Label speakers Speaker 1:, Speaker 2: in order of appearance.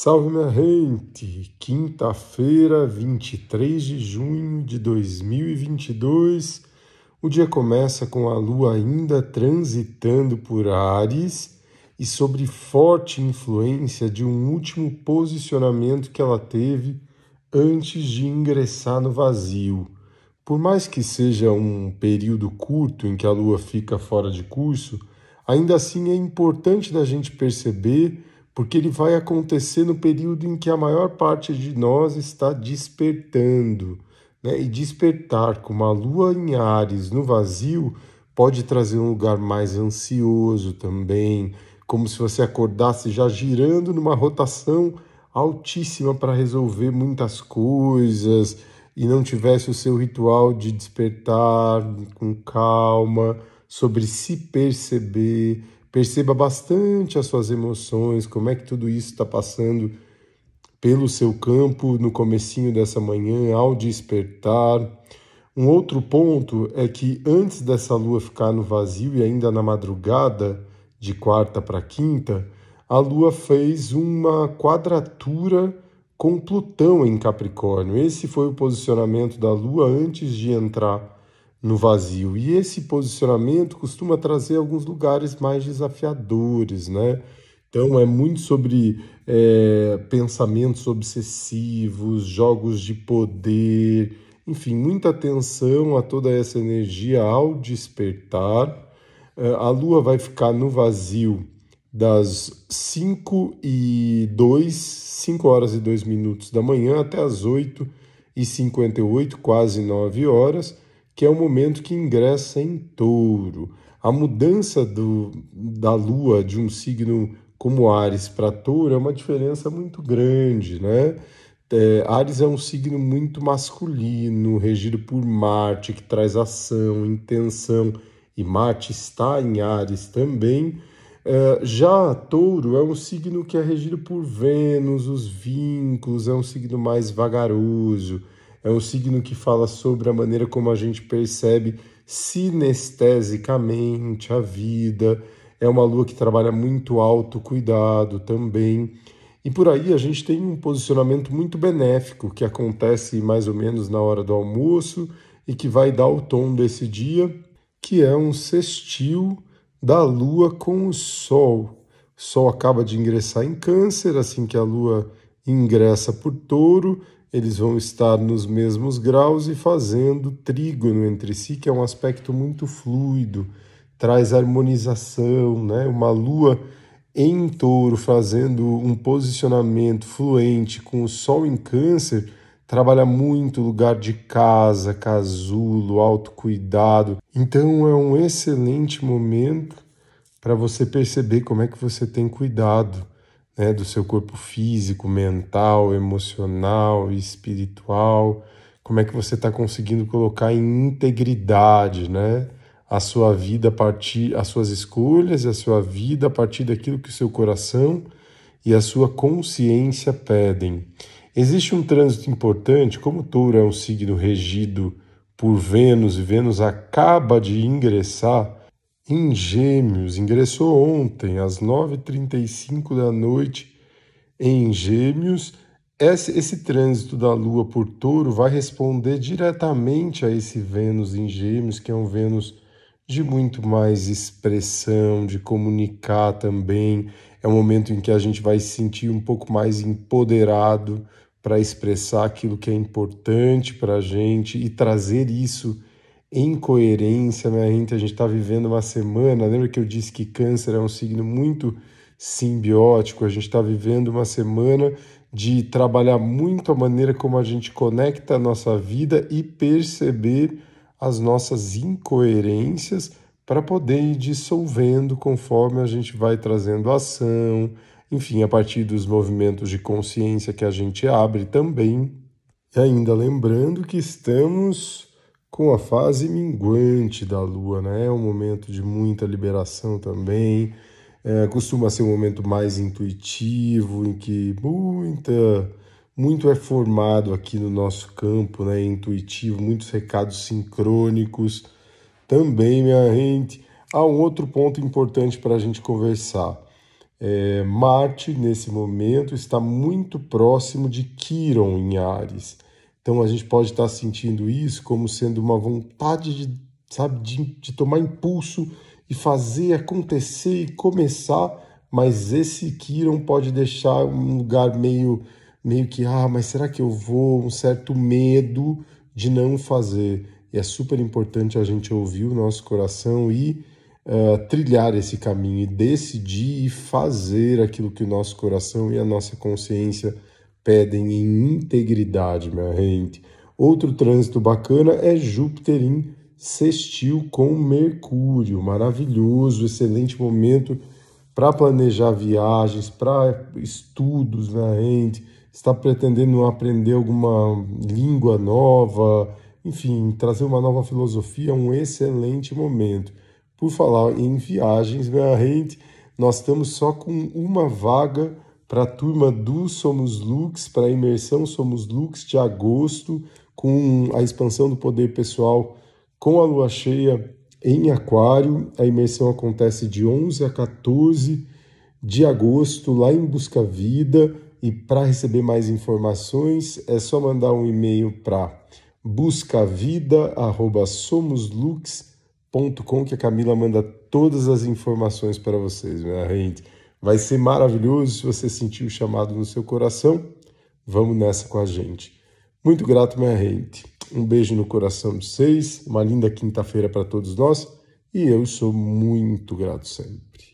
Speaker 1: Salve minha gente! Quinta-feira, 23 de junho de 2022. O dia começa com a lua ainda transitando por Ares e sobre forte influência de um último posicionamento que ela teve antes de ingressar no vazio. Por mais que seja um período curto em que a lua fica fora de curso, ainda assim é importante da gente perceber porque ele vai acontecer no período em que a maior parte de nós está despertando. Né? E despertar com uma lua em Ares no vazio pode trazer um lugar mais ansioso também, como se você acordasse já girando numa rotação altíssima para resolver muitas coisas e não tivesse o seu ritual de despertar com calma, sobre se perceber Perceba bastante as suas emoções, como é que tudo isso está passando pelo seu campo no comecinho dessa manhã, ao despertar. Um outro ponto é que antes dessa lua ficar no vazio e ainda na madrugada de quarta para quinta, a lua fez uma quadratura com Plutão em Capricórnio. Esse foi o posicionamento da lua antes de entrar no vazio. E esse posicionamento costuma trazer alguns lugares mais desafiadores, né? Então é muito sobre é, pensamentos obsessivos, jogos de poder, enfim, muita atenção a toda essa energia ao despertar. É, a Lua vai ficar no vazio das 5 e 2, 5 horas e 2 minutos da manhã até as 8 e 58, quase 9 horas que é o momento que ingressa em touro. A mudança do, da lua de um signo como Ares para touro é uma diferença muito grande, né? É, Ares é um signo muito masculino, regido por Marte, que traz ação, intenção, e Marte está em Ares também. É, já Touro é um signo que é regido por Vênus, os vínculos, é um signo mais vagaroso, é um signo que fala sobre a maneira como a gente percebe sinestesicamente a vida. É uma lua que trabalha muito autocuidado também. E por aí a gente tem um posicionamento muito benéfico que acontece mais ou menos na hora do almoço e que vai dar o tom desse dia, que é um sextil da lua com o sol. O sol acaba de ingressar em Câncer, assim que a lua ingressa por Touro, eles vão estar nos mesmos graus e fazendo trígono entre si, que é um aspecto muito fluido, traz harmonização, né? Uma lua em touro fazendo um posicionamento fluente com o sol em câncer, trabalha muito lugar de casa, casulo, autocuidado. Então é um excelente momento para você perceber como é que você tem cuidado né, do seu corpo físico, mental, emocional e espiritual, como é que você está conseguindo colocar em integridade, né, a sua vida a partir, as suas escolhas a sua vida a partir daquilo que o seu coração e a sua consciência pedem. Existe um trânsito importante, como Touro é um signo regido por Vênus e Vênus acaba de ingressar em Gêmeos, ingressou ontem às 9h35 da noite em Gêmeos. Esse, esse trânsito da Lua por Touro vai responder diretamente a esse Vênus em Gêmeos, que é um Vênus de muito mais expressão, de comunicar também. É um momento em que a gente vai se sentir um pouco mais empoderado para expressar aquilo que é importante para a gente e trazer isso em coerência, minha gente. A gente está vivendo uma semana. Lembra que eu disse que Câncer é um signo muito simbiótico? A gente está vivendo uma semana de trabalhar muito a maneira como a gente conecta a nossa vida e perceber as nossas incoerências para poder ir dissolvendo conforme a gente vai trazendo ação, enfim, a partir dos movimentos de consciência que a gente abre também. E ainda lembrando que estamos com a fase minguante da Lua, né? É um momento de muita liberação também. É, costuma ser um momento mais intuitivo, em que muita, muito é formado aqui no nosso campo, né? Intuitivo, muitos recados sincrônicos. Também, minha gente, há um outro ponto importante para a gente conversar. É, Marte, nesse momento, está muito próximo de Quiron em Ares. Então a gente pode estar sentindo isso como sendo uma vontade de, sabe, de, de tomar impulso e fazer acontecer e começar, mas esse Quiron pode deixar um lugar meio, meio que, ah, mas será que eu vou? Um certo medo de não fazer. E é super importante a gente ouvir o nosso coração e uh, trilhar esse caminho e decidir e fazer aquilo que o nosso coração e a nossa consciência pedem em integridade, minha gente. Outro trânsito bacana é Júpiter em sextil com Mercúrio, maravilhoso, excelente momento para planejar viagens, para estudos, minha gente. Está pretendendo aprender alguma língua nova, enfim, trazer uma nova filosofia, um excelente momento. Por falar em viagens, minha gente, nós estamos só com uma vaga para a turma do Somos Lux, para a imersão Somos Lux de agosto, com a expansão do poder pessoal com a lua cheia em Aquário. A imersão acontece de 11 a 14 de agosto, lá em Busca Vida. E para receber mais informações, é só mandar um e-mail para buscavida@somoslux com que a Camila manda todas as informações para vocês, minha gente. Vai ser maravilhoso se você sentir o chamado no seu coração. Vamos nessa com a gente. Muito grato, minha gente. Um beijo no coração de vocês. Uma linda quinta-feira para todos nós. E eu sou muito grato sempre.